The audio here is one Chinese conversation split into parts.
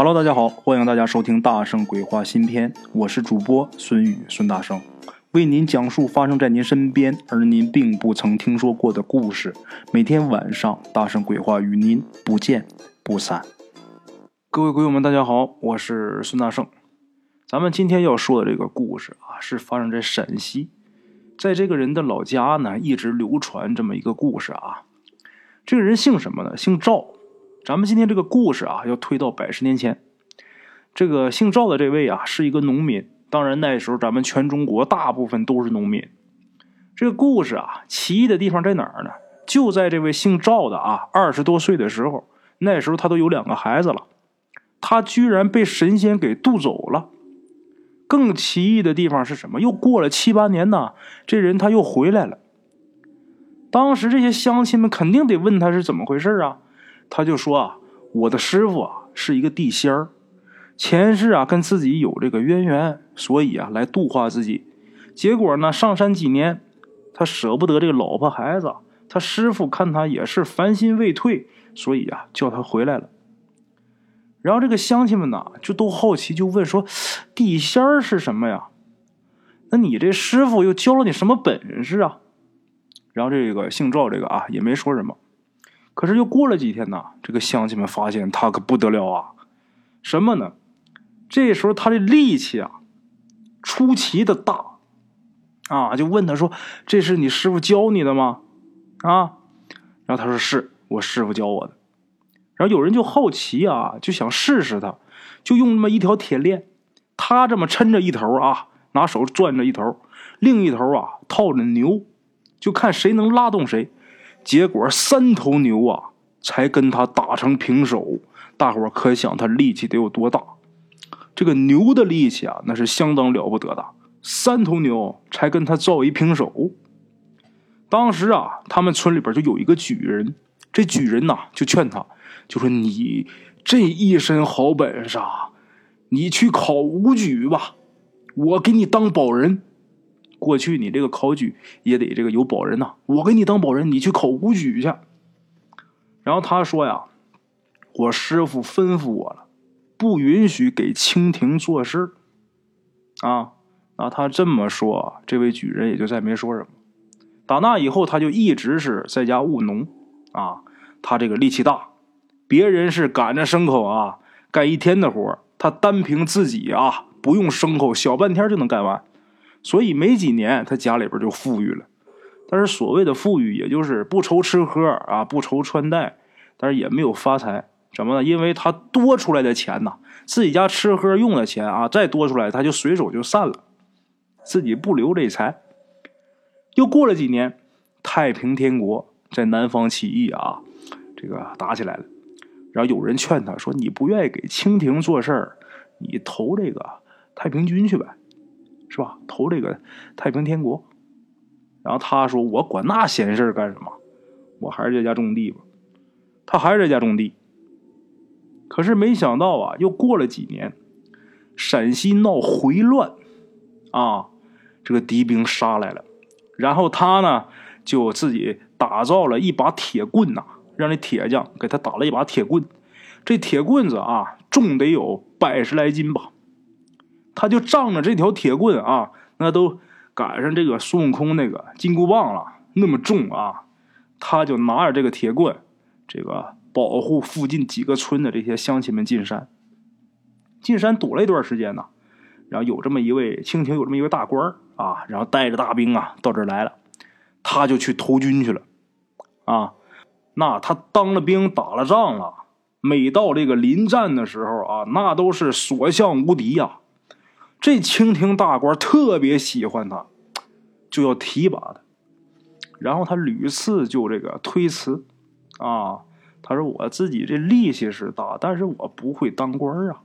Hello，大家好，欢迎大家收听《大圣鬼话》新篇，我是主播孙宇孙大圣，为您讲述发生在您身边而您并不曾听说过的故事。每天晚上，《大圣鬼话》与您不见不散。各位鬼友们，大家好，我是孙大圣。咱们今天要说的这个故事啊，是发生在陕西，在这个人的老家呢，一直流传这么一个故事啊。这个人姓什么呢？姓赵。咱们今天这个故事啊，要推到百十年前。这个姓赵的这位啊，是一个农民。当然那时候咱们全中国大部分都是农民。这个故事啊，奇异的地方在哪儿呢？就在这位姓赵的啊，二十多岁的时候，那时候他都有两个孩子了，他居然被神仙给渡走了。更奇异的地方是什么？又过了七八年呢，这人他又回来了。当时这些乡亲们肯定得问他是怎么回事啊。他就说啊，我的师傅啊是一个地仙儿，前世啊跟自己有这个渊源，所以啊来度化自己。结果呢上山几年，他舍不得这个老婆孩子，他师傅看他也是凡心未退，所以啊叫他回来了。然后这个乡亲们呐就都好奇，就问说，地仙儿是什么呀？那你这师傅又教了你什么本事啊？然后这个姓赵这个啊也没说什么。可是又过了几天呢，这个乡亲们发现他可不得了啊！什么呢？这时候他的力气啊，出奇的大啊！就问他说：“这是你师傅教你的吗？”啊，然后他说：“是我师傅教我的。”然后有人就好奇啊，就想试试他，就用那么一条铁链，他这么抻着一头啊，拿手攥着一头，另一头啊套着牛，就看谁能拉动谁。结果三头牛啊，才跟他打成平手。大伙可想他力气得有多大？这个牛的力气啊，那是相当了不得的。三头牛才跟他造一平手。当时啊，他们村里边就有一个举人，这举人呐就劝他，就说：“你这一身好本事，啊，你去考武举吧，我给你当保人。”过去你这个考举也得这个有保人呐，我给你当保人，你去考武举去。然后他说呀，我师傅吩咐我了，不允许给清廷做事啊。那他这么说，这位举人也就再没说什么。打那以后，他就一直是在家务农啊。他这个力气大，别人是赶着牲口啊干一天的活他单凭自己啊不用牲口，小半天就能干完。所以没几年，他家里边就富裕了。但是所谓的富裕，也就是不愁吃喝啊，不愁穿戴，但是也没有发财。怎么呢？因为他多出来的钱呐，自己家吃喝用的钱啊，再多出来，他就随手就散了，自己不留这财。又过了几年，太平天国在南方起义啊，这个打起来了。然后有人劝他说：“你不愿意给清廷做事儿，你投这个太平军去呗。”是吧？投这个太平天国，然后他说：“我管那闲事干什么？我还是在家种地吧。”他还是在家种地。可是没想到啊，又过了几年，陕西闹回乱，啊，这个敌兵杀来了。然后他呢，就自己打造了一把铁棍呐，让那铁匠给他打了一把铁棍。这铁棍子啊，重得有百十来斤吧。他就仗着这条铁棍啊，那都赶上这个孙悟空那个金箍棒了，那么重啊！他就拿着这个铁棍，这个保护附近几个村的这些乡亲们进山。进山躲了一段时间呢，然后有这么一位清廷有这么一位大官啊，然后带着大兵啊到这儿来了，他就去投军去了啊。那他当了兵，打了仗了，每到这个临战的时候啊，那都是所向无敌呀。这清廷大官特别喜欢他，就要提拔他，然后他屡次就这个推辞，啊，他说我自己这力气是大，但是我不会当官啊。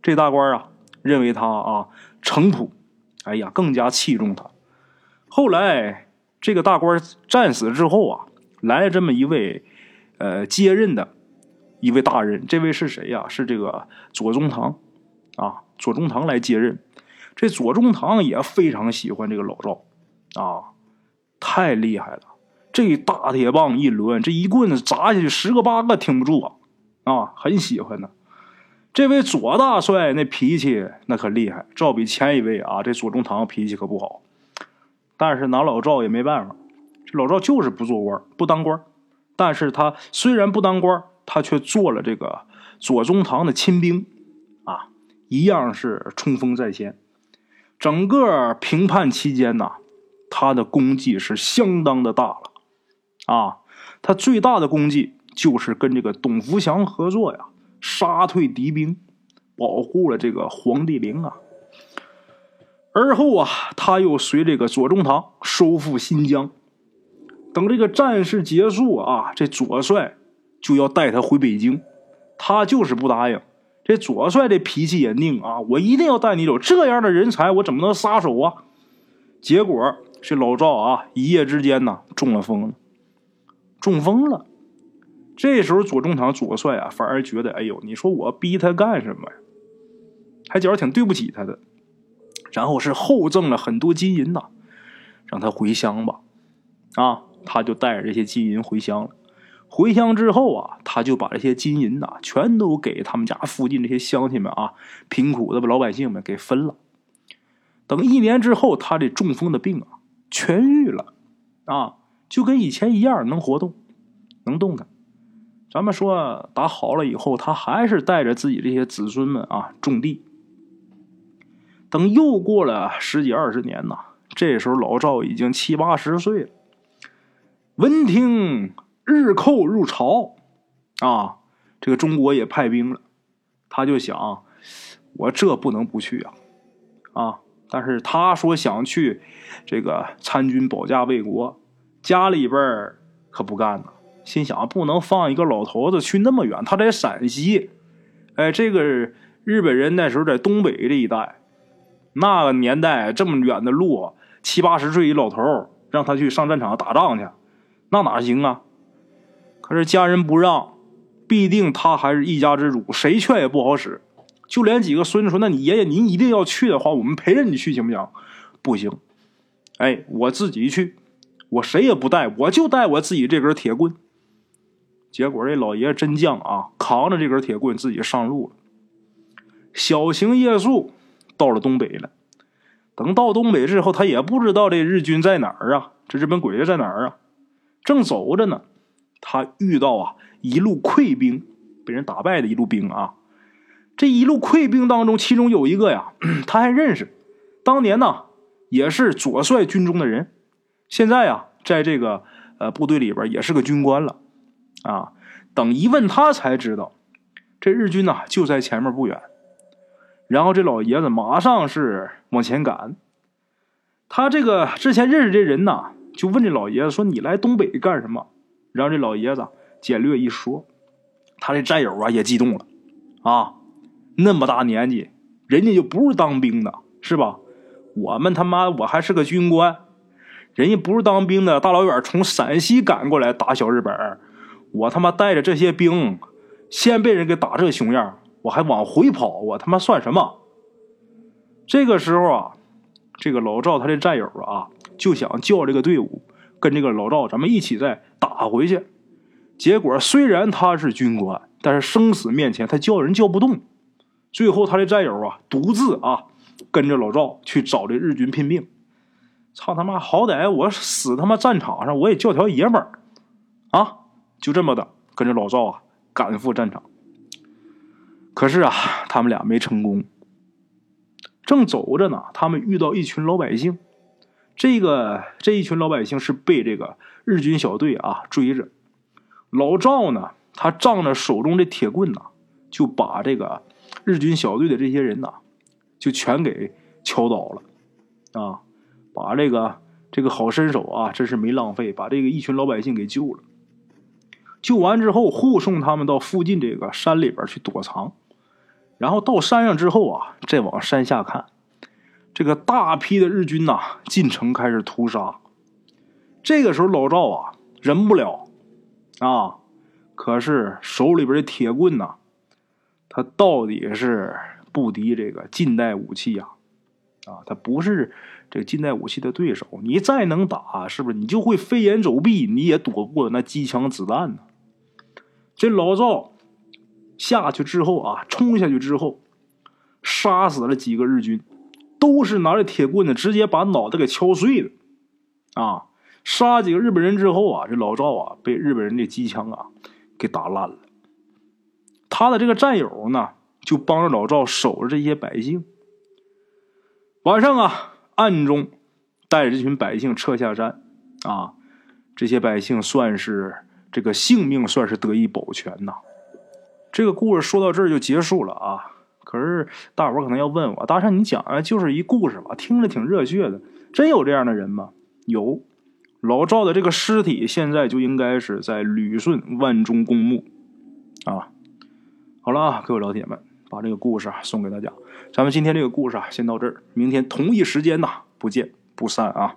这大官啊，认为他啊城朴，哎呀，更加器重他。后来这个大官战死之后啊，来了这么一位呃接任的一位大人，这位是谁呀？是这个左宗棠啊。左宗棠来接任，这左宗棠也非常喜欢这个老赵，啊，太厉害了！这大铁棒一抡，这一棍子砸下去十个八个挺不住啊，啊，很喜欢呢。这位左大帅那脾气那可厉害，照比前一位啊，这左宗棠脾气可不好。但是拿老赵也没办法，这老赵就是不做官，不当官。但是他虽然不当官，他却做了这个左宗棠的亲兵，一样是冲锋在先。整个平叛期间呐，他的功绩是相当的大了，啊，他最大的功绩就是跟这个董福祥合作呀。杀退敌兵，保护了这个黄帝陵啊。而后啊，他又随这个左宗棠收复新疆。等这个战事结束啊，这左帅就要带他回北京，他就是不答应。这左帅这脾气也拧啊，我一定要带你走。这样的人才，我怎么能撒手啊？结果这老赵啊，一夜之间呢，中了风，中风了。这时候，左宗棠左帅啊，反而觉得，哎呦，你说我逼他干什么呀？还觉得挺对不起他的。然后是厚赠了很多金银呐，让他回乡吧。啊，他就带着这些金银回乡了。回乡之后啊，他就把这些金银呐，全都给他们家附近这些乡亲们啊，贫苦的老百姓们给分了。等一年之后，他这中风的病啊，痊愈了，啊，就跟以前一样，能活动，能动弹。咱们说打好了以后，他还是带着自己这些子孙们啊种地。等又过了十几二十年呐，这时候老赵已经七八十岁了。闻听日寇入朝，啊，这个中国也派兵了，他就想，我这不能不去啊，啊！但是他说想去这个参军保家卫国，家里边可不干呢。心想不能放一个老头子去那么远，他在陕西，哎，这个日本人那时候在东北这一带，那个年代这么远的路，七八十岁一老头让他去上战场打仗去，那哪行啊？可是家人不让，必定他还是一家之主，谁劝也不好使。就连几个孙子说：“那你爷爷您一定要去的话，我们陪着你去行不行？”不行，哎，我自己去，我谁也不带，我就带我自己这根铁棍。结果这老爷真犟啊，扛着这根铁棍自己上路了。小行夜宿到了东北了。等到东北之后，他也不知道这日军在哪儿啊，这日本鬼子在哪儿啊？正走着呢，他遇到啊一路溃兵，被人打败的一路兵啊。这一路溃兵当中，其中有一个呀，他还认识，当年呢也是左帅军中的人，现在呀在这个呃部队里边也是个军官了。啊！等一问他才知道，这日军呐就在前面不远。然后这老爷子马上是往前赶。他这个之前认识这人呐，就问这老爷子说：“你来东北干什么？”然后这老爷子简略一说，他这战友啊也激动了。啊，那么大年纪，人家就不是当兵的，是吧？我们他妈我还是个军官，人家不是当兵的，大老远从陕西赶过来打小日本。我他妈带着这些兵，先被人给打这熊样，我还往回跑，我他妈算什么？这个时候啊，这个老赵他的战友啊，就想叫这个队伍跟这个老赵咱们一起再打回去。结果虽然他是军官，但是生死面前他叫人叫不动。最后他的战友啊，独自啊跟着老赵去找这日军拼命。操他妈！好歹我死他妈战场上，我也叫条爷们儿啊！就这么的跟着老赵啊赶赴战场，可是啊，他们俩没成功。正走着呢，他们遇到一群老百姓。这个这一群老百姓是被这个日军小队啊追着。老赵呢，他仗着手中的铁棍呐，就把这个日军小队的这些人呐，就全给敲倒了啊！把这个这个好身手啊，真是没浪费，把这个一群老百姓给救了。救完之后，护送他们到附近这个山里边去躲藏，然后到山上之后啊，再往山下看，这个大批的日军呐进城开始屠杀。这个时候老赵啊忍不了啊，可是手里边的铁棍呐，他到底是不敌这个近代武器呀，啊，他不是这个近代武器的对手。你再能打，是不是你就会飞檐走壁，你也躲不过那机枪子弹呢？这老赵下去之后啊，冲下去之后，杀死了几个日军，都是拿着铁棍子直接把脑袋给敲碎了。啊，杀几个日本人之后啊，这老赵啊被日本人的机枪啊给打烂了。他的这个战友呢，就帮着老赵守着这些百姓。晚上啊，暗中带着这群百姓撤下山。啊，这些百姓算是这个性命算是得以保全呐。这个故事说到这儿就结束了啊。可是大伙可能要问我，大山你讲啊，就是一故事吧，听着挺热血的，真有这样的人吗？有，老赵的这个尸体现在就应该是在旅顺万中公墓啊。好了啊，各位老铁们，把这个故事啊送给大家。咱们今天这个故事啊先到这儿，明天同一时间呐不见不散啊。